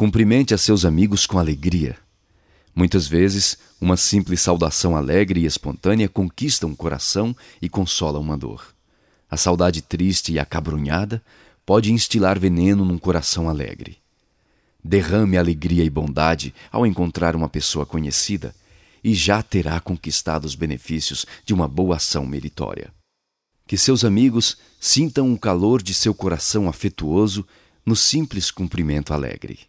Cumprimente a seus amigos com alegria. Muitas vezes, uma simples saudação alegre e espontânea conquista um coração e consola uma dor. A saudade triste e acabrunhada pode instilar veneno num coração alegre. Derrame alegria e bondade ao encontrar uma pessoa conhecida e já terá conquistado os benefícios de uma boa ação meritória. Que seus amigos sintam o calor de seu coração afetuoso no simples cumprimento alegre.